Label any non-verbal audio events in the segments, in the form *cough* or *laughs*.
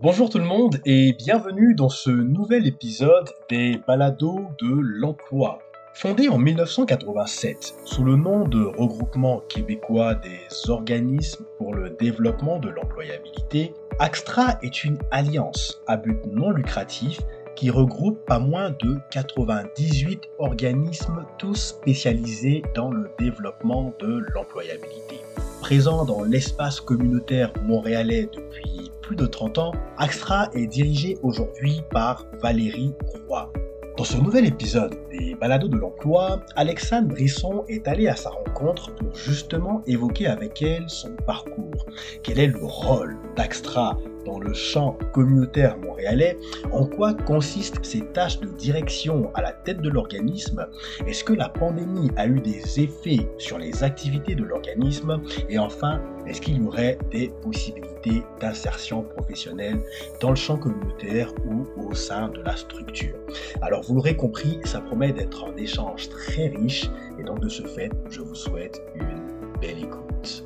Bonjour tout le monde et bienvenue dans ce nouvel épisode des Balados de l'emploi. Fondé en 1987 sous le nom de Regroupement québécois des organismes pour le développement de l'employabilité, Axtra est une alliance à but non lucratif qui regroupe pas moins de 98 organismes tous spécialisés dans le développement de l'employabilité. Présent dans l'espace communautaire montréalais depuis plus de 30 ans, Axtra est dirigé aujourd'hui par Valérie Roy. Dans ce nouvel épisode des Balados de l'emploi, Alexandre Brisson est allé à sa rencontre pour justement évoquer avec elle son parcours. Quel est le rôle d'Axtra dans le champ communautaire montréalais, en quoi consistent ces tâches de direction à la tête de l'organisme? Est-ce que la pandémie a eu des effets sur les activités de l'organisme? Et enfin, est-ce qu'il y aurait des possibilités d'insertion professionnelle dans le champ communautaire ou au sein de la structure? Alors vous l'aurez compris, ça promet d'être un échange très riche et donc de ce fait, je vous souhaite une belle écoute.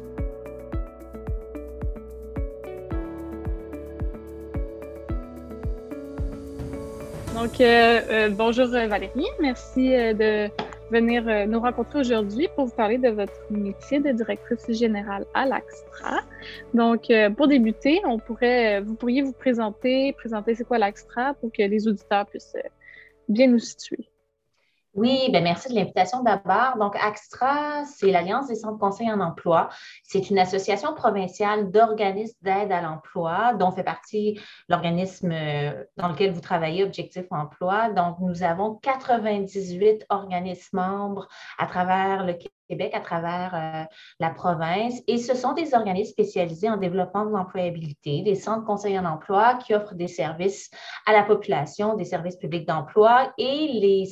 Donc, euh, euh, bonjour Valérie, merci euh, de venir nous rencontrer aujourd'hui pour vous parler de votre métier de directrice générale à l'Axtra. Donc, pour débuter, on pourrait, vous pourriez vous présenter, présenter c'est quoi l'Axtra pour que les auditeurs puissent bien nous situer. Oui, ben merci de l'invitation d'abord. Donc, AXTRA, c'est l'Alliance des centres conseils en emploi. C'est une association provinciale d'organismes d'aide à l'emploi dont fait partie l'organisme euh, dans lequel vous travaillez, Objectif Emploi. Donc, nous avons 98 organismes membres à travers le Québec, à travers euh, la province. Et ce sont des organismes spécialisés en développement de l'employabilité, des centres conseils en emploi qui offrent des services à la population, des services publics d'emploi et les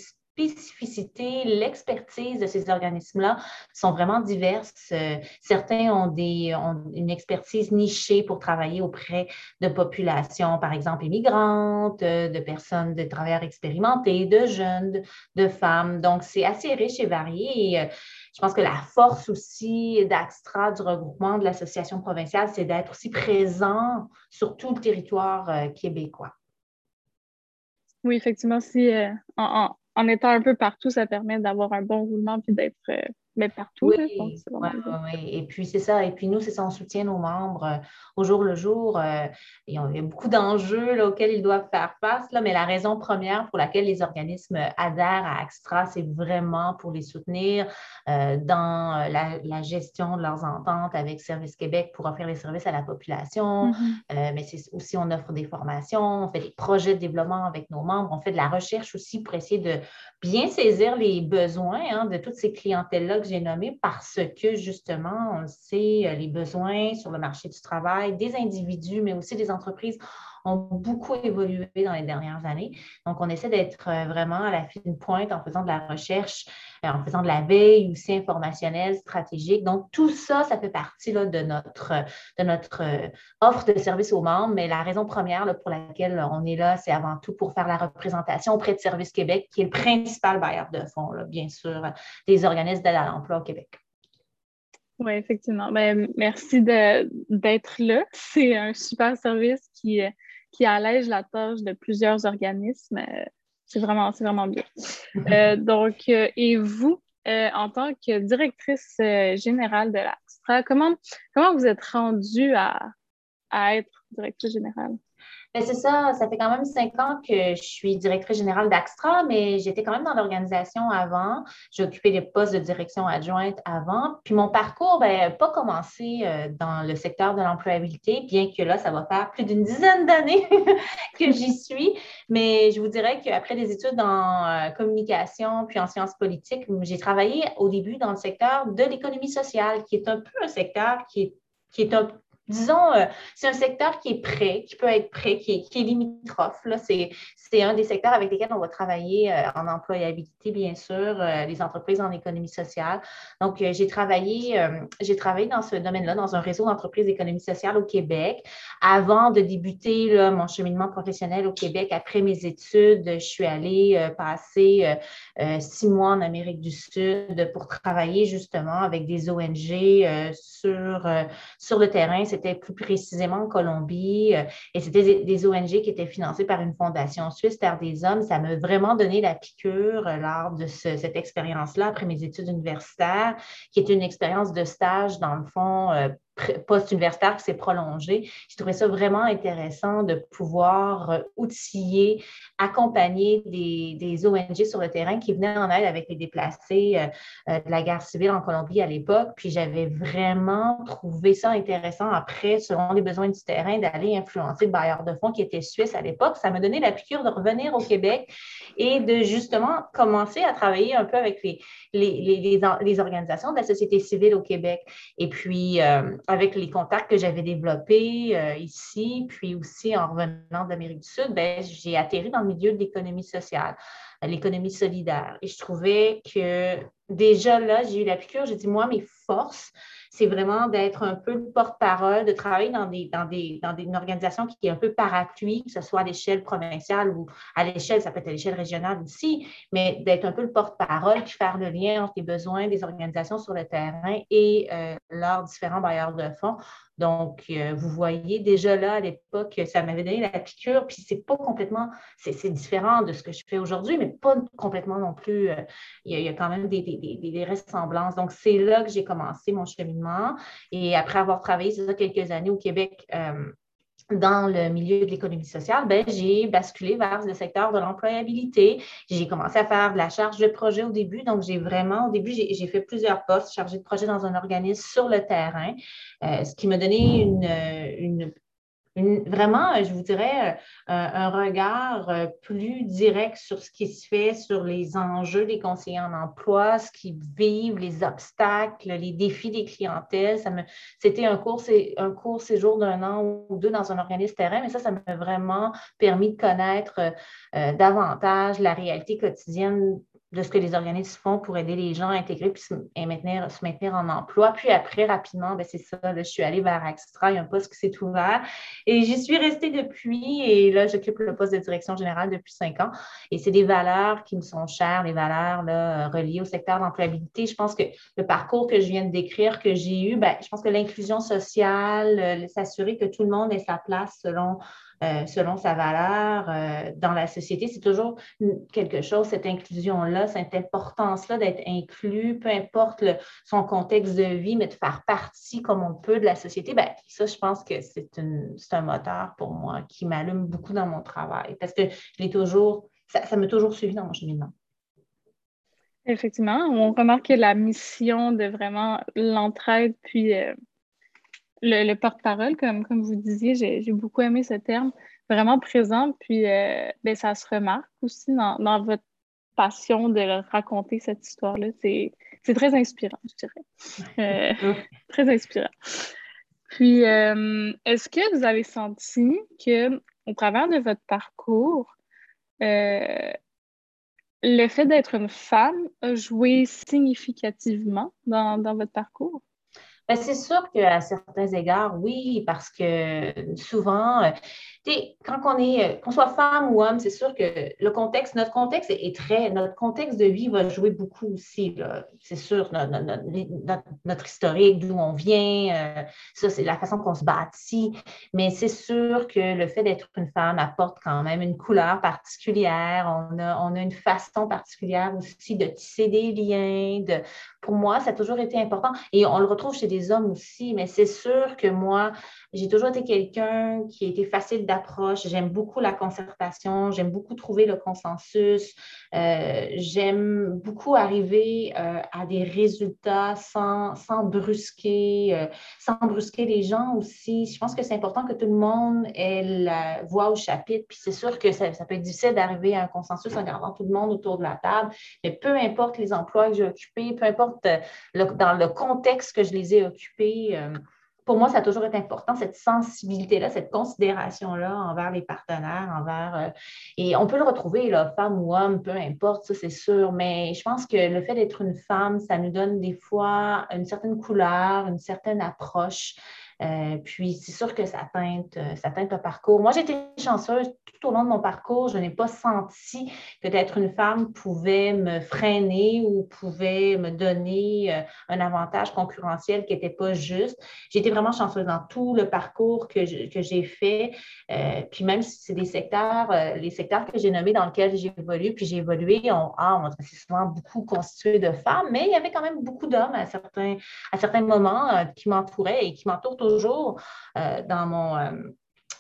spécificités, l'expertise de ces organismes-là sont vraiment diverses. Euh, certains ont, des, ont une expertise nichée pour travailler auprès de populations, par exemple, immigrantes, euh, de personnes, de travailleurs expérimentés, de jeunes, de femmes. Donc, c'est assez riche et varié. Et, euh, je pense que la force aussi d'Axtra, du regroupement de l'association provinciale, c'est d'être aussi présent sur tout le territoire québécois. Oui, effectivement, si en, en étant un peu partout, ça permet d'avoir un bon roulement puis d'être euh, mais partout. Oui, Et puis, c'est ça. Et puis, nous, c'est ça, on soutient nos membres euh, au jour le jour. Euh, il y a beaucoup d'enjeux auxquels ils doivent faire face, là, mais la raison première pour laquelle les organismes adhèrent à Extra, c'est vraiment pour les soutenir euh, dans la, gestion de leurs ententes avec Service Québec pour offrir les services à la population. Mm-hmm. mais c'est aussi, on offre des formations, on fait des projets de développement avec nos membres, on fait de la recherche aussi pour essayer de bien saisir les besoins hein, de toutes ces clientèles-là que j'ai nommées parce que justement, on sait, euh, les besoins sur le marché du travail des individus, mais aussi des entreprises ont beaucoup évolué dans les dernières années. Donc, on essaie d'être euh, vraiment à la fine pointe en faisant de la recherche, euh, en faisant de la veille aussi informationnelle, stratégique. Donc, tout ça, ça fait partie là, de notre, de notre euh, offre de service aux membres. Mais la raison première là, pour laquelle on est là, c'est avant tout pour faire la représentation auprès de Service Québec, qui est le principal bailleur de fonds, bien sûr, des organismes d'aide à l'emploi au Québec. Oui, effectivement. Ben, merci d'être là. C'est un super service qui, qui allège la tâche de plusieurs organismes. Euh, c'est vraiment, vraiment bien. Euh, donc, euh, et vous, en tant que directrice générale de l'AXTRA, comment, comment vous êtes rendue à, à être directrice générale? Ben, c'est ça, ça fait quand même cinq ans que je suis directrice générale d'Axtra, mais j'étais quand même dans l'organisation avant. J'ai occupé des postes de direction adjointe avant. Puis mon parcours n'a ben, pas commencé euh, dans le secteur de l'employabilité, bien que là, ça va faire plus d'une dizaine d'années *laughs* que j'y suis. Mais je vous dirais qu'après des études en euh, communication puis en sciences politiques, j'ai travaillé au début dans le secteur de l'économie sociale, qui est un peu un secteur qui est qui est un disons, euh, c'est un secteur qui est prêt, qui peut être prêt, qui est, limitrophe. C'est un des secteurs avec lesquels on va travailler euh, en employabilité, bien sûr, euh, les entreprises en économie sociale. Donc, j'ai travaillé, travaillé dans ce domaine-là, dans un réseau d'entreprises d'économie sociale au Québec. Avant de débuter mon cheminement professionnel au Québec, après mes études, je suis allée passer six mois en Amérique du Sud pour travailler justement avec des ONG sur, sur le terrain. C'est c'était plus précisément en Colombie euh, et c'était des ONG qui étaient financées par une fondation suisse, Terre des Hommes. Ça m'a vraiment donné la piqûre euh, lors de cette expérience-là après mes études universitaires, qui était une expérience de stage, dans le fond, post-universitaire qui s'est prolongé. J'ai trouvé ça vraiment intéressant de pouvoir euh, outiller, accompagner des, ONG sur le terrain qui venaient en aide avec les déplacés euh, euh, de la guerre civile en Colombie à l'époque. Puis j'avais vraiment trouvé ça intéressant après, selon les besoins du terrain, d'aller influencer le bailleur de fonds qui était suisse à l'époque. Ça m'a donné la piqûre de revenir au Québec et de justement commencer à travailler un peu avec les organisations de la société civile au Québec. Et puis, avec les contacts que j'avais développés euh, ici, puis aussi en revenant d'Amérique du Sud, ben, j'ai atterri dans le milieu de l'économie sociale, l'économie solidaire. Et je trouvais que déjà là, j'ai eu la piqûre, j'ai dit, moi, mes forces, c'est vraiment d'être un peu le porte-parole, de travailler dans, des, dans, des, dans une organisation qui est un peu parapluie, que ce soit à l'échelle provinciale ou à l'échelle, ça peut être à l'échelle régionale aussi, mais d'être un peu le porte-parole, puis faire le lien entre les besoins des organisations sur le terrain et euh, leurs différents bailleurs de fonds. Donc, euh, vous voyez déjà là, à l'époque, ça m'avait donné la piqûre, puis c'est pas complètement, c'est différent de ce que je fais aujourd'hui, mais pas complètement non plus. Euh, il, y a, quand même des, des, des, des ressemblances. Donc, c'est là que j'ai commencé mon cheminement. Et après avoir travaillé, ça, quelques années au Québec, euh, dans le milieu de l'économie sociale, ben, j'ai basculé vers le secteur de l'employabilité. J'ai commencé à faire de la charge de projet au début. Donc, j'ai vraiment, au début, j'ai fait plusieurs postes, chargé de projet dans un organisme sur le terrain, euh, ce qui m'a donné une vraiment, euh, je vous dirais, euh, un regard euh, plus direct sur ce qui se fait, sur les enjeux des conseillers en emploi, ce qu'ils vivent, les obstacles, les défis des clientèles. C'était un cours, un séjour d'un an ou deux dans un organisme terrain, mais ça, ça m'a vraiment permis de connaître davantage la réalité quotidienne de ce que les organismes font pour aider les gens à intégrer puis se, maintenir, se maintenir en emploi. Puis après, rapidement, ben c'est ça, je suis allée vers Extra, il y a un poste qui s'est ouvert et j'y suis restée depuis et là, j'occupe le poste de direction générale depuis cinq ans. Et c'est des valeurs qui me sont chères, les valeurs là, reliées au secteur d'employabilité. Je pense que le parcours que je viens de décrire, que j'ai eu, ben, je pense que l'inclusion sociale, euh, s'assurer que tout le monde ait sa place selon euh, selon sa valeur euh, dans la société. C'est toujours quelque chose, cette inclusion-là, cette importance-là d'être inclus, peu importe son contexte de vie, mais de faire partie comme on peut de la société. Bien, ça, je pense que c'est un moteur pour moi qui m'allume beaucoup dans mon travail parce que je toujours, ça m'a toujours suivi dans mon cheminement. Effectivement, on remarque que la mission de vraiment l'entraide, puis euh, le, porte-parole, comme, comme vous disiez, j'ai beaucoup aimé ce terme, vraiment présent, puis euh, ben, ça se remarque aussi dans, votre passion de raconter cette histoire-là. C'est très inspirant, je dirais. Euh, *laughs* très inspirant. Puis, euh, est-ce que vous avez senti que, au travers de votre parcours, le fait d'être une femme a joué significativement dans, dans votre parcours? Ben, c'est sûr qu'à certains égards, oui, parce que souvent, euh, quand on est, euh, qu'on soit femme ou homme, c'est sûr que le contexte, notre contexte est, très, notre contexte de vie va jouer beaucoup aussi. C'est sûr, notre, historique, d'où on vient, euh, ça, c'est la façon qu'on se bâtit. Mais c'est sûr que le fait d'être une femme apporte quand même une couleur particulière. On a, on a une façon particulière aussi de tisser des liens. Pour moi, ça a toujours été important. Et on le retrouve chez des hommes aussi, mais c'est sûr que moi, j'ai toujours été quelqu'un qui a été facile d'approche. J'aime beaucoup la concertation, j'aime beaucoup trouver le consensus, euh, j'aime beaucoup arriver euh, à des résultats sans, sans brusquer, euh, sans brusquer les gens aussi. Je pense que c'est important que tout le monde ait au chapitre. Puis c'est sûr que ça peut être difficile d'arriver à un consensus en gardant tout le monde autour de la table, mais peu importe les emplois que j'ai occupés, peu importe dans le contexte que je les ai occupés, pour moi, ça a toujours été important, cette sensibilité-là, cette considération-là envers les partenaires, envers. Euh, et on peut le retrouver, femme ou homme, peu importe, ça c'est sûr, mais je pense que le fait d'être une femme, ça nous donne des fois une certaine couleur, une certaine approche. Euh, puis, c'est sûr que ça teinte, euh, ça parcours. Moi, j'ai été chanceuse tout au long de mon parcours. Je n'ai pas senti que d'être une femme pouvait me freiner ou pouvait me donner euh, un avantage concurrentiel qui n'était pas juste. J'ai été vraiment chanceuse dans tout le parcours que j'ai fait. puis, même si c'est des secteurs, les secteurs que j'ai nommés dans lesquels j'ai évolué, puis j'ai évolué, on, ah, on souvent beaucoup constitué de femmes, mais il y avait quand même beaucoup d'hommes à certains, à certains moments qui m'entouraient et qui m'entourent toujours euh, dans mon euh,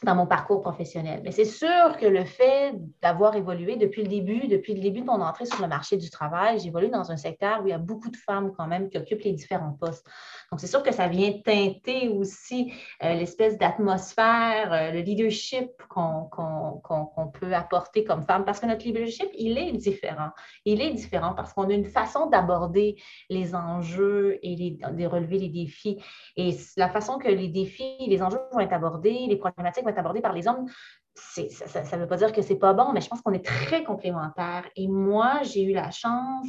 dans mon parcours professionnel. Mais c'est sûr que le fait d'avoir évolué depuis le début, depuis le début de mon entrée sur le marché du travail, j'évolue dans un secteur où il y a beaucoup de femmes quand même qui occupent les différents postes. Donc, c'est sûr que ça vient teinter aussi euh, l'espèce d'atmosphère, euh, le leadership qu'on peut apporter comme femme, parce que notre leadership, il est différent. Il est différent parce qu'on a une façon d'aborder les enjeux et de relever les défis. Et la façon que les défis, les enjeux vont être abordés, les problématiques vont être abordées par les hommes, ça ne veut pas dire que c'est pas bon, mais je pense qu'on est très complémentaires. Et moi, j'ai eu la chance,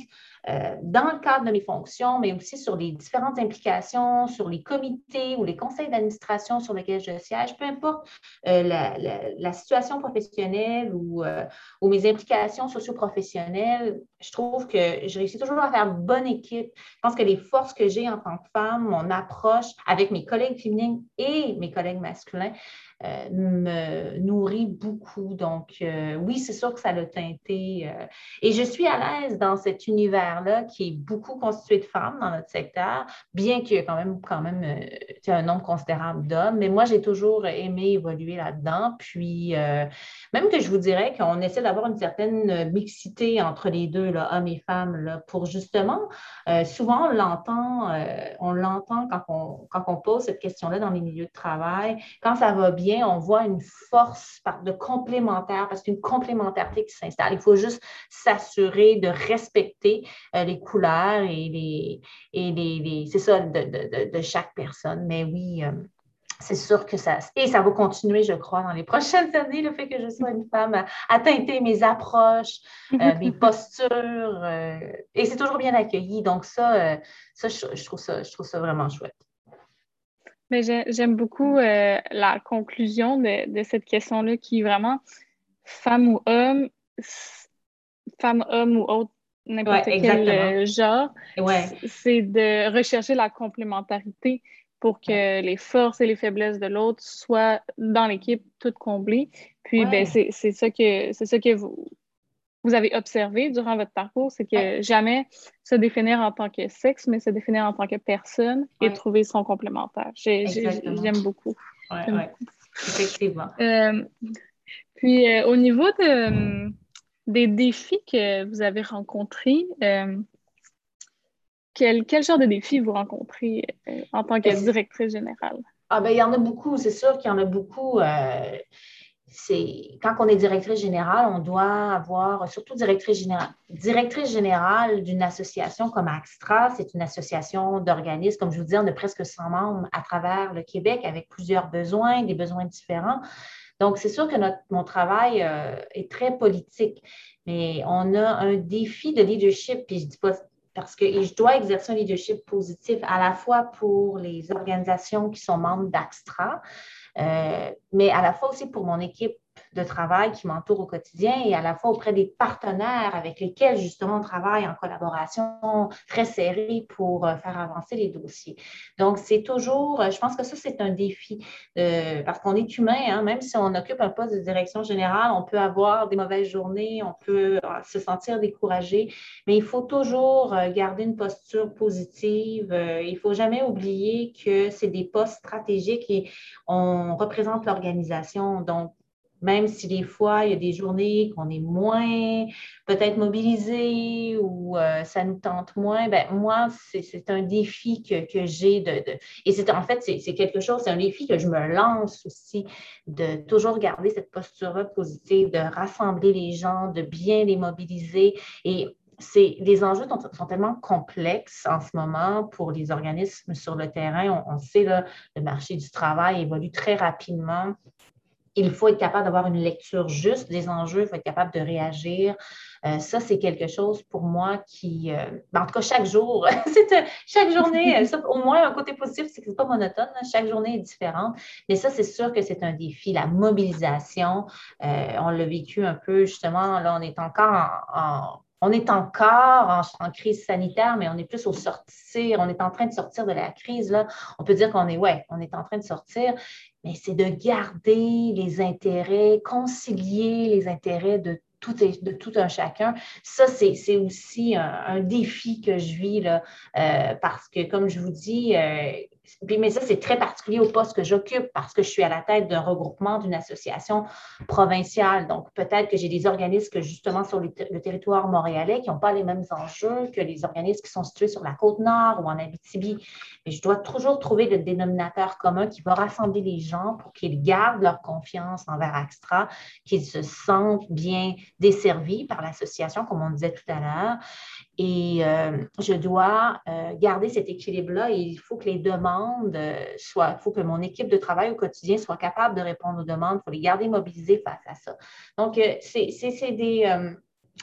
euh, dans le cadre de mes fonctions, mais aussi sur les différentes implications, sur les comités ou les conseils d'administration sur lesquels je siège, peu importe euh, la, situation professionnelle ou, euh, ou mes implications socio-professionnelles, je trouve que je réussis toujours à faire bonne équipe. Je pense que les forces que j'ai en tant que femme, mon approche avec mes collègues féminins et mes collègues masculins, euh, me nourrit beaucoup. Donc, euh, oui, c'est sûr que ça l'a teinté. Euh, et je suis à l'aise dans cet univers-là qui est beaucoup constitué de femmes dans notre secteur, bien qu'il y ait quand même, quand même un nombre considérable d'hommes. Mais moi, j'ai toujours aimé évoluer là-dedans. Puis, même que je vous dirais qu'on essaie d'avoir une certaine mixité entre les deux, hommes et femmes, là, pour justement, souvent, on l'entend, on l'entend quand on, quand on pose cette question-là dans les milieux de travail. Quand ça va bien, on voit une force de complémentaire, parce qu'une complémentarité qui s'installe. Il faut juste s'assurer de respecter euh, les couleurs et les, et les, c'est ça, de, chaque personne. Mais oui, euh, c'est sûr que ça, et ça va continuer, je crois, dans les *laughs* prochaines années, le fait que je sois une femme à, teinter mes approches, euh, *laughs* mes postures, et c'est toujours bien accueilli. Donc ça, ça, je, trouve ça, je trouve ça vraiment chouette. Mais j'aime beaucoup euh, la conclusion de, cette question-là qui est vraiment femme ou homme, femme, homme ou autre, n'importe quel euh, genre. C'est de rechercher la complémentarité pour que les forces et les faiblesses de l'autre soient dans l'équipe toutes comblées. Puis ben, c'est ça que c'est ça que vous, vous avez observé durant votre parcours, c'est que jamais se définir en tant que sexe, mais se définir en tant que personne et trouver son complémentaire. J'aime beaucoup. Effectivement. Euh, puis, euh, au niveau de, des défis que vous avez rencontrés, euh, quel, quel, genre de défis vous rencontrez en tant que directrice générale? Ah ben, il y en a beaucoup, c'est sûr qu'il y en a beaucoup c'est quand on est directrice générale, on doit avoir, surtout directrice générale, directrice générale d'une association comme Axtra, c'est une association d'organismes, comme je vous dis, on a presque 100 membres à travers le Québec avec plusieurs besoins, des besoins différents. Donc, c'est sûr que notre, mon travail euh, est très politique, mais on a un défi de leadership, puis je dis pas parce que je dois exercer un leadership positif à la fois pour les organisations qui sont membres d'Axtra, euh, mais à la fois aussi pour mon équipe de travail qui m'entoure au quotidien et à la fois auprès des partenaires avec lesquels justement on travaille en collaboration très serrée pour euh, faire avancer les dossiers. Donc, c'est toujours, euh, je pense que ça, c'est un défi parce qu'on est humain, hein, même si on occupe un poste de direction générale, on peut avoir des mauvaises journées, on peut se sentir découragé, mais il faut toujours garder une posture positive. il ne faut jamais oublier que c'est des postes stratégiques et on représente l'organisation. Donc, même si des fois, il y a des journées qu'on est moins peut-être mobilisé ou euh, ça nous tente moins, ben moi, c'est un défi que, j'ai de, Et c'est en fait, c'est quelque chose, c'est un défi que je me lance aussi, de toujours garder cette posture positive, de rassembler les gens, de bien les mobiliser. Et les enjeux sont, tellement complexes en ce moment pour les organismes sur le terrain. On, on sait, là, le marché du travail évolue très rapidement. Il faut être capable d'avoir une lecture juste des enjeux, il faut être capable de réagir. Euh, ça, c'est quelque chose pour moi qui, euh, ben, en tout cas, chaque jour, *laughs* c'est, chaque journée, au moins un côté positif, c'est que ce n'est pas monotone, hein. chaque journée est différente. Mais ça, c'est sûr que c'est un défi. La mobilisation, on l'a vécu un peu justement, là, on est encore en on est encore en, crise sanitaire, mais on est plus au sortir, on est en train de sortir de la crise. On peut dire qu'on est, ouais, on est en train de sortir, mais c'est de garder les intérêts, concilier les intérêts de tout, de tout un chacun. Ça, c'est aussi un, défi que je vis là, euh, parce que, comme je vous dis, euh, mais ça, c'est très particulier au poste que j'occupe parce que je suis à la tête d'un regroupement d'une association provinciale. Donc, peut-être que j'ai des organismes justement sur le, territoire montréalais qui n'ont pas les mêmes enjeux que les organismes qui sont situés sur la côte nord ou en Abitibi. Mais je dois toujours trouver le dénominateur commun qui va rassembler les gens pour qu'ils gardent leur confiance envers Axtra, qu'ils se sentent bien desservis par l'association, comme on disait tout à l'heure. Et euh, je dois euh, garder cet équilibre-là il faut que les demandes euh, soient, il faut que mon équipe de travail au quotidien soit capable de répondre aux demandes, il faut les garder mobilisés face à ça. Donc, c'est des,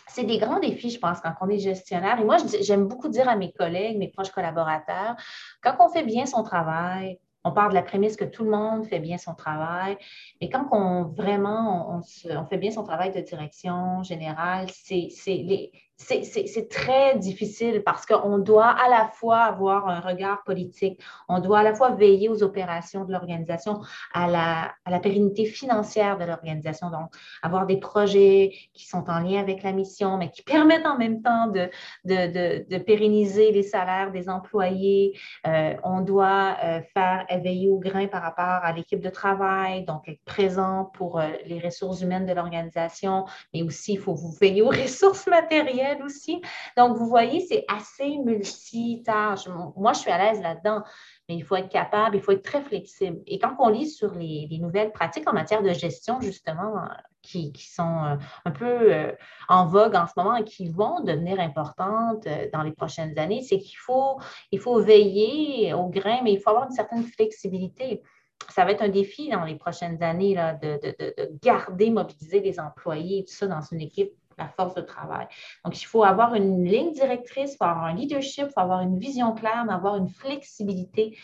c'est des grands défis, je pense, quand on est gestionnaire. Et moi, j'aime beaucoup dire à mes collègues, mes proches collaborateurs, quand on fait bien son travail, on part de la prémisse que tout le monde fait bien son travail, mais quand on vraiment on, fait bien son travail de direction générale, c'est les, c'est très difficile parce qu'on doit à la fois avoir un regard politique, on doit à la fois veiller aux opérations de l'organisation, à la, pérennité financière de l'organisation, donc avoir des projets qui sont en lien avec la mission, mais qui permettent en même temps de, pérenniser les salaires des employés. Euh, on doit euh, faire veiller au grain par rapport à l'équipe de travail, donc être présent pour euh, les ressources humaines de l'organisation, mais aussi il faut vous veiller aux *laughs* ressources matérielles aussi. Donc, vous voyez, c'est assez multitâche. Moi, je suis à l'aise là-dedans, mais il faut être capable, il faut être très flexible. Et quand on lit sur les, nouvelles pratiques en matière de gestion, justement, qui, sont euh, un peu euh, en vogue en ce moment et qui vont devenir importantes euh, dans les prochaines années, c'est qu'il faut, il faut veiller au grain, mais il faut avoir une certaine flexibilité ça va être un défi dans les prochaines années là, de, de, garder, mobiliser les employés et tout ça dans une équipe la force de travail. Donc, il faut avoir une ligne directrice, il faut avoir un leadership, il faut avoir une vision claire, avoir une flexibilité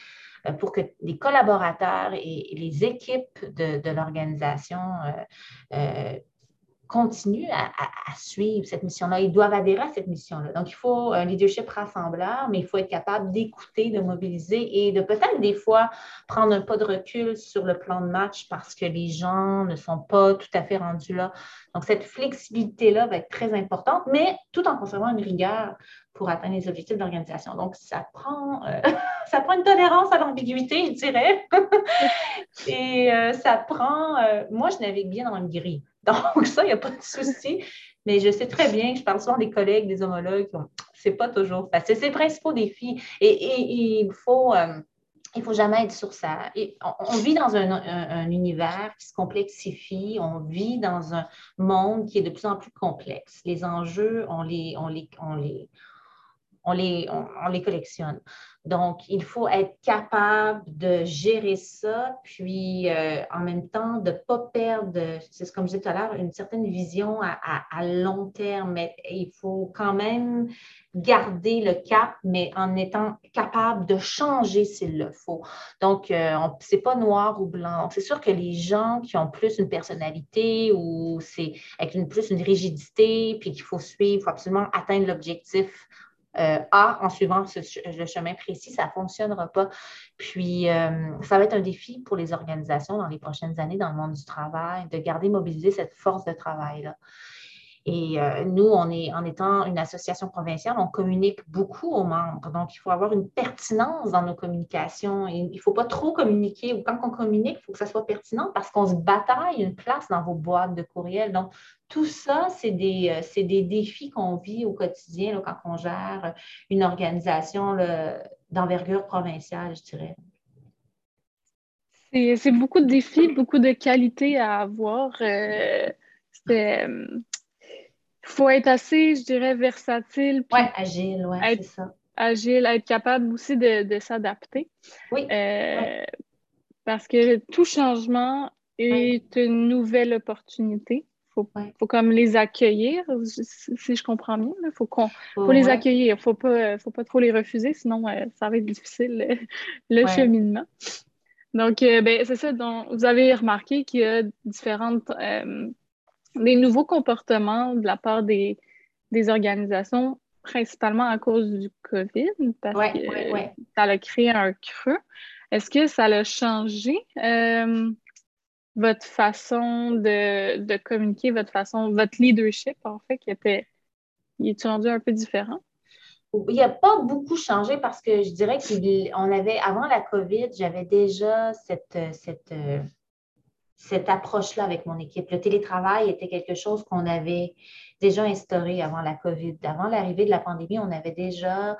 euh, pour que les collaborateurs et les équipes de, l'organisation euh, euh, continuent à, suivre cette mission-là. Ils doivent adhérer à cette mission-là. Donc, il faut un leadership rassembleur, mais il faut être capable d'écouter, de mobiliser et de peut-être des fois prendre un pas de recul sur le plan de match parce que les gens ne sont pas tout à fait rendus là. Donc, cette flexibilité-là va être très importante, mais tout en conservant une rigueur pour atteindre les objectifs de l'organisation. Donc, ça prend, euh, *laughs* ça prend une tolérance à l'ambiguïté, je dirais. *laughs* et euh, ça prend, euh, moi, je navigue bien dans une grille. *laughs* Donc, ça, il n'y a pas de souci. Mais je sais très bien, je parle souvent des collègues, des homologues, c'est pas toujours facile. C'est les principaux défis. Et, il faut. Euh, il ne faut jamais être sur ça. on, vit dans un, univers qui se complexifie, on vit dans un monde qui est de plus en plus complexe. Les enjeux, on les, on les, on les, on les, on, les collectionne. Donc, il faut être capable de gérer ça, puis euh, en même temps de ne pas perdre, c'est comme je disais tout à l'heure, une certaine vision à, long terme. Mais il faut quand même garder le cap, mais en étant capable de changer s'il le faut. Donc, euh, ce n'est pas noir ou blanc. C'est sûr que les gens qui ont plus une personnalité ou c'est avec plus une rigidité, puis qu'il faut suivre, il faut absolument atteindre l'objectif euh, en suivant le chemin précis, ça ne fonctionnera pas. Puis, euh, ça va être un défi pour les organisations dans les prochaines années dans le monde du travail de garder mobilisée cette force de travail-là. Et euh, nous, on est, en étant une association provinciale, on communique beaucoup aux membres. Donc, il faut avoir une pertinence dans nos communications. il ne faut pas trop communiquer. Ou quand on communique, il faut que ça soit pertinent parce qu'on se bataille une place dans vos boîtes de courriel. Donc, tout ça, c'est des, euh, des, défis qu'on vit au quotidien quand on gère une organisation d'envergure provinciale, je dirais. C'est beaucoup de défis, beaucoup de qualités à avoir. Euh, il faut être assez, je dirais, versatile. Oui, agile, oui, c'est ça. Agile, être capable aussi de, s'adapter. Oui, euh, Parce que tout changement est une nouvelle opportunité. Il faut, faut, comme les accueillir, si je comprends bien. Il faut, qu'on, faut les accueillir. Il ne faut pas, faut pas trop les refuser, sinon euh, ça va être difficile *laughs* le cheminement. Donc, euh, ben, c'est ça. Donc, vous avez remarqué qu'il y a différentes, euh, des nouveaux comportements de la part des, des organisations, principalement à cause du COVID, parce que ça a créé un creux. Est-ce que ça a changé euh, votre façon de, communiquer, votre façon, votre leadership, en fait, qui était, il est rendu un peu différent? Il n'a pas beaucoup changé parce que je dirais qu'on avait, avant la COVID, j'avais déjà cette, cette, cette approche-là avec mon équipe. Le télétravail était quelque chose qu'on avait déjà instauré avant la COVID. Avant l'arrivée de la pandémie, on avait déjà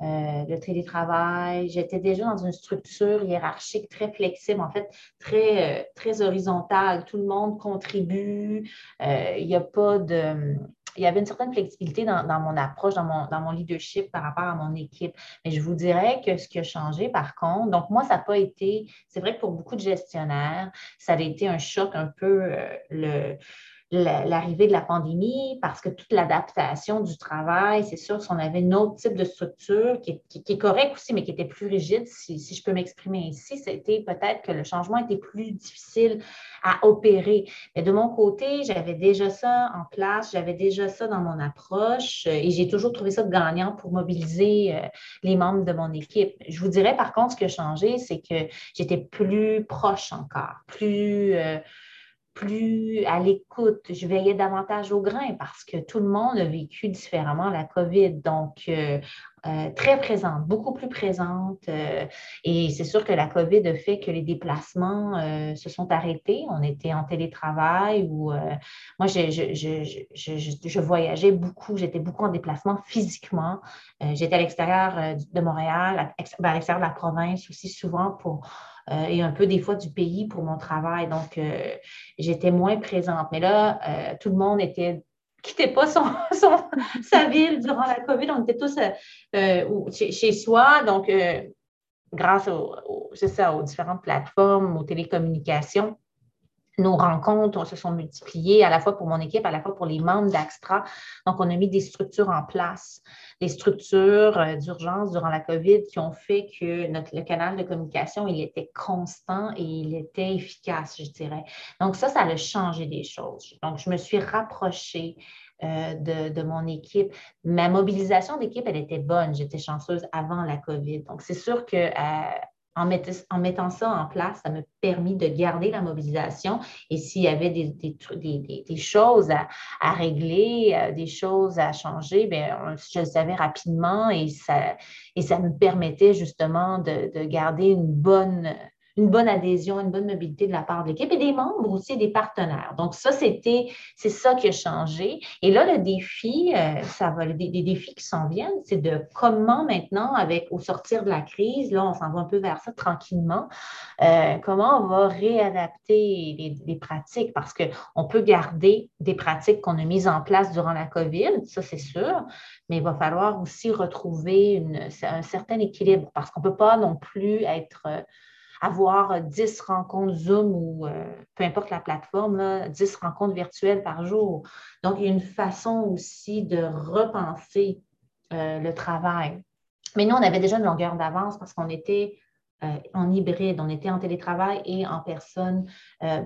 euh, le télétravail. J'étais déjà dans une structure hiérarchique très flexible, en fait, très, euh, très horizontale. Tout le monde contribue. Euh, il n'y a pas de il y avait une certaine flexibilité dans, mon approche, dans mon, dans mon, leadership par rapport à mon équipe. Mais je vous dirais que ce qui a changé, par contre, donc moi, ça n'a pas été, c'est vrai que pour beaucoup de gestionnaires, ça a été un choc un peu le, l'arrivée de la pandémie, parce que toute l'adaptation du travail, c'est sûr, si on avait un autre type de structure qui, est correct aussi, mais qui était plus rigide, si, je peux m'exprimer ici, c'était peut-être que le changement était plus difficile à opérer. Mais de mon côté, j'avais déjà ça en place, j'avais déjà ça dans mon approche et j'ai toujours trouvé ça gagnant pour mobiliser euh, les membres de mon équipe. Je vous dirais par contre, ce qui a changé, c'est que j'étais plus proche encore, plus... Euh, plus à l'écoute, je veillais davantage au grain parce que tout le monde a vécu différemment la COVID. Donc, euh, euh, très présente, beaucoup plus présente. Euh, et c'est sûr que la COVID a fait que les déplacements se sont arrêtés. On était en télétravail ou moi, je, voyageais beaucoup, j'étais beaucoup en déplacement physiquement. j'étais à l'extérieur de Montréal, à l'extérieur de la province aussi souvent pour euh, et un peu des fois du pays pour mon travail. Donc, euh, j'étais moins présente. Mais là, euh, tout le monde était quittait pas son, *laughs* sa ville durant la COVID. On était tous chez, soi. Donc, grâce ça, aux différentes plateformes, aux télécommunications, nos rencontres se sont multipliées à la fois pour mon équipe, à la fois pour les membres d'Axtra. Donc, on a mis des structures en place, des structures euh, d'urgence durant la COVID qui ont fait que le canal de communication, il était constant et il était efficace, je dirais. Donc, ça, ça a changé des choses. Donc, je me suis rapprochée euh, de, mon équipe. Ma mobilisation d'équipe, elle était bonne. J'étais chanceuse avant la COVID. Donc, c'est sûr que euh, en, mettant ça en place, ça m'a permis de garder la mobilisation. Et s'il y avait des, choses à, régler, euh, des choses à changer, bien, je le savais rapidement et ça, me permettait justement de garder une bonne, une bonne adhésion, une bonne mobilité de la part de l'équipe et des membres aussi, des partenaires. Donc, ça, c'était, c'est ça qui a changé. Et là, le défi, euh, ça va, des, défis qui s'en viennent, c'est de comment maintenant, avec au sortir de la crise, là, on s'en va un peu vers ça tranquillement, euh, comment on va réadapter les, les pratiques? Parce qu'on peut garder des pratiques qu'on a mises en place durant la COVID, ça c'est sûr, mais il va falloir aussi retrouver un certain équilibre parce qu'on ne peut pas non plus être avoir 10 rencontres Zoom ou euh, peu importe la plateforme, 10 rencontres virtuelles par jour. Donc, il y a une façon aussi de repenser euh, le travail. Mais nous, on avait déjà une longueur d'avance parce qu'on était euh, en hybride, on était en télétravail et en personne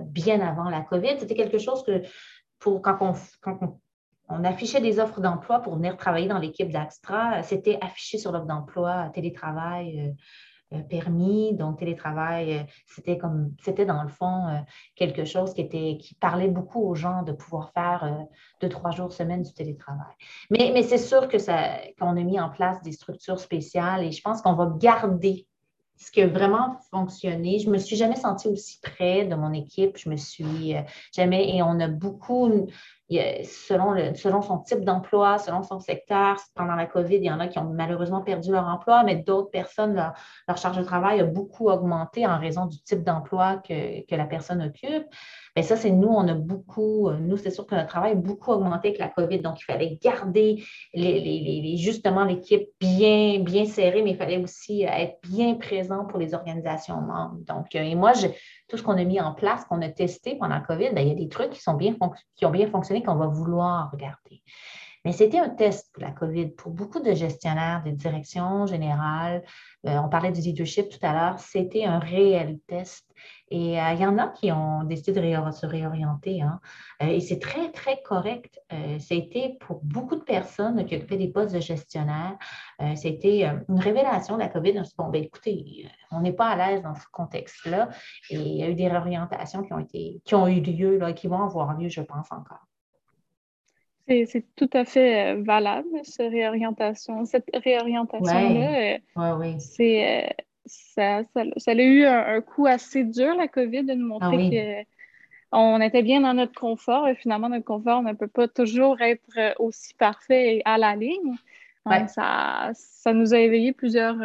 bien avant la COVID. C'était quelque chose que pour quand on, on affichait des offres d'emploi pour venir travailler dans l'équipe d'Axtra. C'était affiché sur l'offre d'emploi, télétravail, euh, permis. Donc, télétravail, euh, c'était comme c'était dans le fond euh, quelque chose qui était qui parlait beaucoup aux gens de pouvoir faire deux, trois jours semaine du télétravail. Mais, mais c'est sûr que ça, qu'on a mis en place des structures spéciales et je pense qu'on va garder ce qui a vraiment fonctionné. Je ne me suis jamais sentie aussi près de mon équipe. Je me suis jamais, et on a beaucoup, selon, selon son type d'emploi, selon son secteur, pendant la COVID, il y en a qui ont malheureusement perdu leur emploi, mais d'autres personnes, leur, charge de travail a beaucoup augmenté en raison du type d'emploi que, la personne occupe. Mais ça, c'est nous, on a beaucoup, nous, c'est sûr que notre travail a beaucoup augmenté avec la COVID. Donc, il fallait garder les, justement l'équipe bien, bien serrée, mais il fallait aussi être bien présent pour les organisations membres. Donc, et moi, tout ce qu'on a mis en place, qu'on a testé pendant la COVID, ben, il y a des trucs qui, sont bien qui ont bien fonctionné qu'on va vouloir regarder. Mais c'était un test pour la COVID. Pour beaucoup de gestionnaires des directions générales, euh, on parlait du leadership tout à l'heure, c'était un réel test. Et euh, il y en a qui ont décidé de se réorienter. Hein. Euh, et c'est très, très correct. c'était pour beaucoup de personnes qui occupaient des postes de gestionnaire, c'était une révélation de la COVID. On se dit, bon, ben, écoutez, on n'est pas à l'aise dans ce contexte-là. Et il y a eu des réorientations qui ont, été, qui ont eu lieu, là, qui vont avoir lieu, je pense, encore. C'est tout à fait euh, valable, cette réorientation. Cette réorientation-là, euh, c'est euh, ça, ça, a eu un, coup assez dur, la COVID, de nous ah montrer qu'on était bien dans notre confort. Et finalement, notre confort ne peut pas toujours être aussi parfait et à la ligne. ça, ça nous a éveillé plusieurs,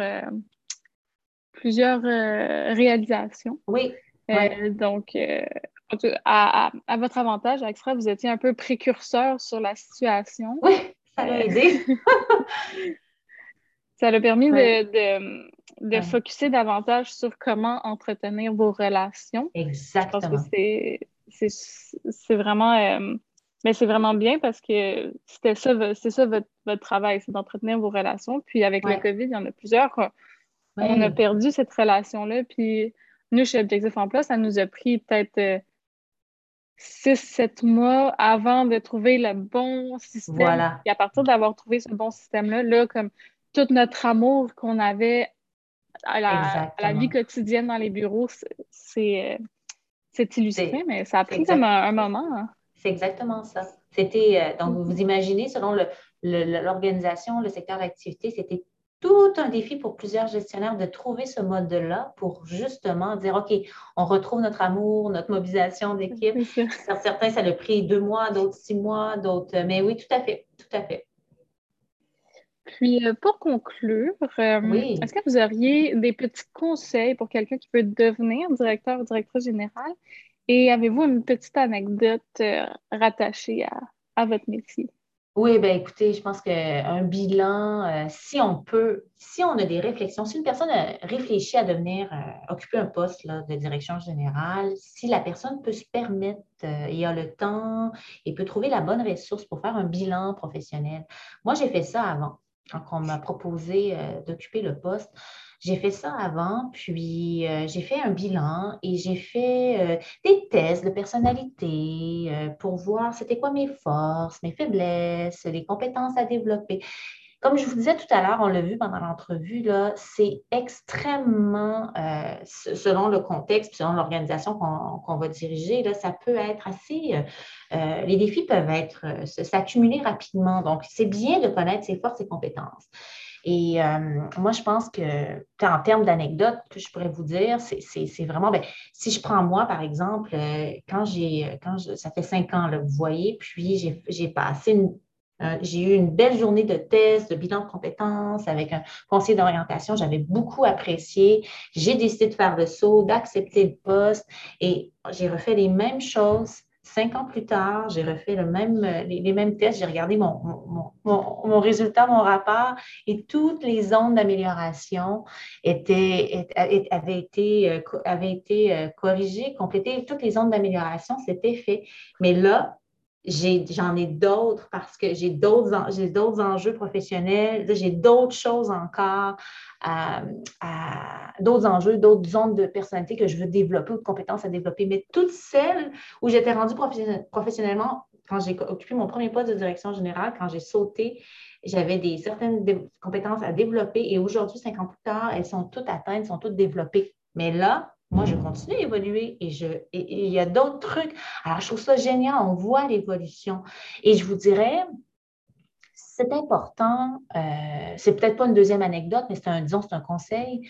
plusieurs réalisations. Oui. donc, à, votre avantage, Extra, vous étiez un peu précurseur sur la situation. Oui, ça l'a aidé. *laughs* ça l'a permis de, de, focuser davantage sur comment entretenir vos relations. Exactement. Je pense que c'est vraiment. Euh, mais c'est vraiment bien parce que c'était ça, c'est ça votre, travail, c'est d'entretenir vos relations. Puis avec le COVID, il y en a plusieurs. On a perdu cette relation-là. Puis nous, chez Objectif Emploi, ça nous a pris peut-être euh, six, sept mois avant de trouver le bon système. Et à partir d'avoir trouvé ce bon système-là, là, comme tout notre amour qu'on avait à la, vie quotidienne dans les bureaux, c'est euh, illustré, mais ça a pris comme un, moment. Hein. C'est exactement ça. C'était, euh, donc, vous imaginez, selon l'organisation, le, le secteur d'activité, c'était tout un défi pour plusieurs gestionnaires de trouver ce mode-là pour justement dire, OK, on retrouve notre amour, notre mobilisation d'équipe. certains, ça a pris deux mois, d'autres six mois, d'autres. Mais oui, tout à fait, tout à fait. Puis, euh, pour conclure, euh, est-ce que vous auriez des petits conseils pour quelqu'un qui veut devenir directeur ou directrice générale? Et avez-vous une petite anecdote euh, rattachée à votre métier? Oui, ben écoutez, je pense qu'un bilan, euh, si on peut, si on a des réflexions, si une personne réfléchit à devenir, euh, occuper un poste de direction générale, si la personne peut se permettre euh, et a le temps et peut trouver la bonne ressource pour faire un bilan professionnel. Moi, j'ai fait ça avant, quand on m'a proposé d'occuper le poste. J'ai fait ça avant, puis euh, j'ai fait un bilan et j'ai fait euh, des tests de personnalité euh, pour voir c'était quoi mes forces, mes faiblesses, les compétences à développer. Comme je vous disais tout à l'heure, on l'a vu pendant l'entrevue, c'est extrêmement, selon le contexte, selon l'organisation qu'on va diriger, là, ça peut être assez, les défis peuvent être, s'accumuler rapidement. Donc, c'est bien de connaître ses forces et compétences. Et euh, moi, je pense que, en termes d'anecdotes que je pourrais vous dire, c'est vraiment, ben, si je prends moi, par exemple, euh, quand j'ai, quand ça fait cinq ans, là, vous voyez, puis j'ai passé une, j'ai eu une belle journée de tests, de bilan de compétences avec un conseiller d'orientation. J'avais beaucoup apprécié. J'ai décidé de faire le saut, d'accepter le poste et j'ai refait les mêmes choses Cinq ans plus tard, j'ai refait euh, les, mêmes tests, j'ai regardé mon, mon, résultat, mon rapport, et toutes les zones d'amélioration étaient, avaient été, euh, avaient été euh, corrigées, complétées. Toutes les zones d'amélioration, c'était fait. Mais là, j'en ai, d'autres parce que j'ai d'autres, enjeux professionnels, j'ai d'autres choses encore, d'autres enjeux, d'autres zones de personnalité que je veux développer ou de compétences à développer. Mais toutes celles où j'étais rendue professionnellement, quand j'ai occupé mon premier poste de direction générale, quand j'ai sauté, j'avais certaines compétences à développer et aujourd'hui, cinq ans plus tard, elles sont toutes atteintes, sont toutes développées. Mais là, moi, je continue à évoluer et, je, il y a d'autres trucs. Alors, je trouve ça génial, on voit l'évolution. Et je vous dirais, c'est important, euh, c'est peut-être pas une deuxième anecdote, mais c'est un, disons, c'est un conseil,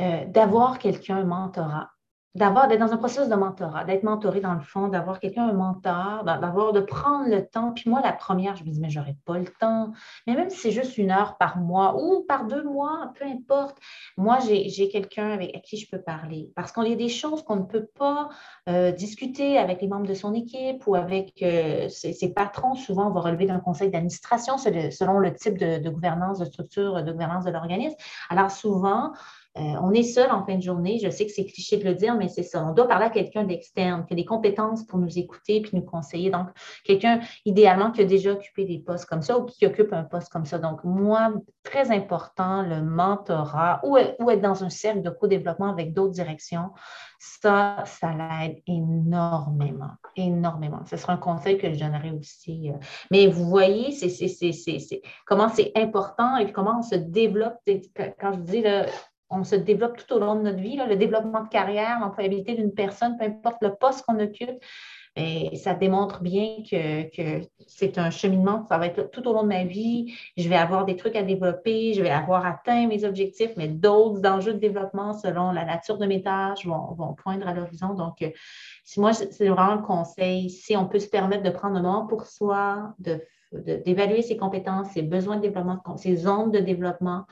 euh, d'avoir quelqu'un, un mentorat d'avoir, d'être dans un processus de mentorat, d'être mentoré dans le fond, d'avoir quelqu'un, un mentor, d'avoir, de prendre le temps. Puis moi, la première, je me dis, mais j'aurais pas le temps. Mais même si c'est juste une heure par mois ou par deux mois, peu importe, moi, j'ai, quelqu'un avec qui je peux parler. Parce qu'on a des choses qu'on ne peut pas euh, discuter avec les membres de son équipe ou avec euh, ses, patrons. Souvent, on va relever d'un conseil d'administration selon le type de gouvernance, de structure de gouvernance de l'organisme. Alors souvent, euh, on est seul en fin de journée. Je sais que c'est cliché de le dire, mais c'est ça. On doit parler à quelqu'un d'externe qui a des compétences pour nous écouter puis nous conseiller. Donc, quelqu'un idéalement qui a déjà occupé des postes comme ça ou qui occupe un poste comme ça. Donc, moi, très important, le mentorat ou, être dans un cercle de co-développement avec d'autres directions. Ça, ça l'aide énormément, énormément. Ce sera un conseil que je donnerai aussi. Euh. Mais vous voyez, c'est comment c'est important et comment on se développe. Quand je dis, là, on se développe tout au long de notre vie, le développement de carrière, l'employabilité d'une personne, peu importe le poste qu'on occupe, et ça démontre bien que, c'est un cheminement, ça va être tout au long de ma vie. Je vais avoir des trucs à développer, je vais avoir atteint mes objectifs, mais d'autres enjeux de développement selon la nature de mes tâches vont, poindre à l'horizon. Donc, euh, si moi, c'est vraiment le conseil, si on peut se permettre de prendre un moment pour soi, d'évaluer ses compétences, ses besoins de développement, ses zones de développement,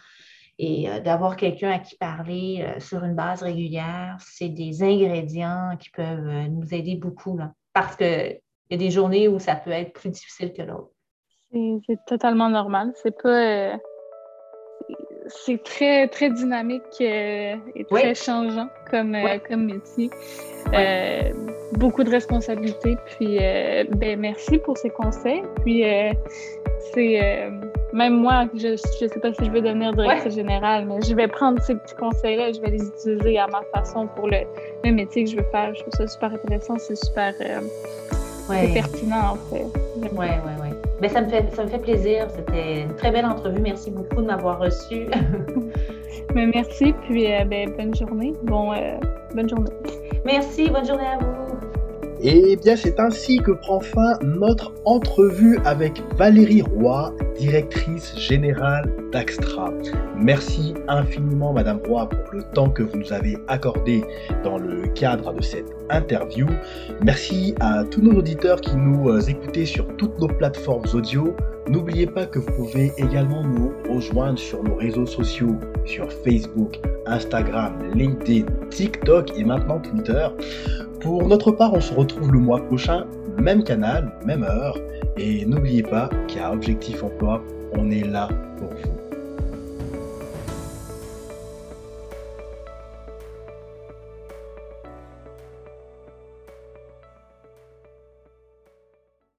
et euh, d'avoir quelqu'un à qui parler euh, sur une base régulière, c'est des ingrédients qui peuvent nous aider beaucoup. Là parce qu'il y a des journées où ça peut être plus difficile que l'autre. C'est totalement normal. C'est pas. Euh, c'est très, très dynamique euh, et très changeant comme, euh, comme métier. beaucoup de responsabilités. Puis, ben, merci pour ces conseils. Puis, c'est même moi, je ne sais pas si je veux devenir directrice générale, mais je vais prendre ces petits conseils-là je vais les utiliser à ma façon pour le, métier que je veux faire. Je trouve ça super intéressant, c'est super euh, pertinent en fait. Oui, oui, oui. Mais ça me fait, ça me fait plaisir. C'était une très belle entrevue. Merci beaucoup de m'avoir reçu. Mais *laughs* merci, puis euh, ben, bonne journée. Bon, euh, bonne journée. Merci, bonne journée à vous. Et bien c'est ainsi que prend fin notre entrevue avec Valérie Roy, directrice générale d'Axtra. Merci infiniment Madame Roy pour le temps que vous nous avez accordé dans le cadre de cette interview. Merci à tous nos auditeurs qui nous euh, écoutaient sur toutes nos plateformes audio. N'oubliez pas que vous pouvez également nous rejoindre sur nos réseaux sociaux, sur Facebook, Instagram, LinkedIn, TikTok et maintenant Twitter. Pour notre part, on se retrouve le mois prochain, même canal, même heure. Et n'oubliez pas qu'à Objectif Emploi, on est là pour vous.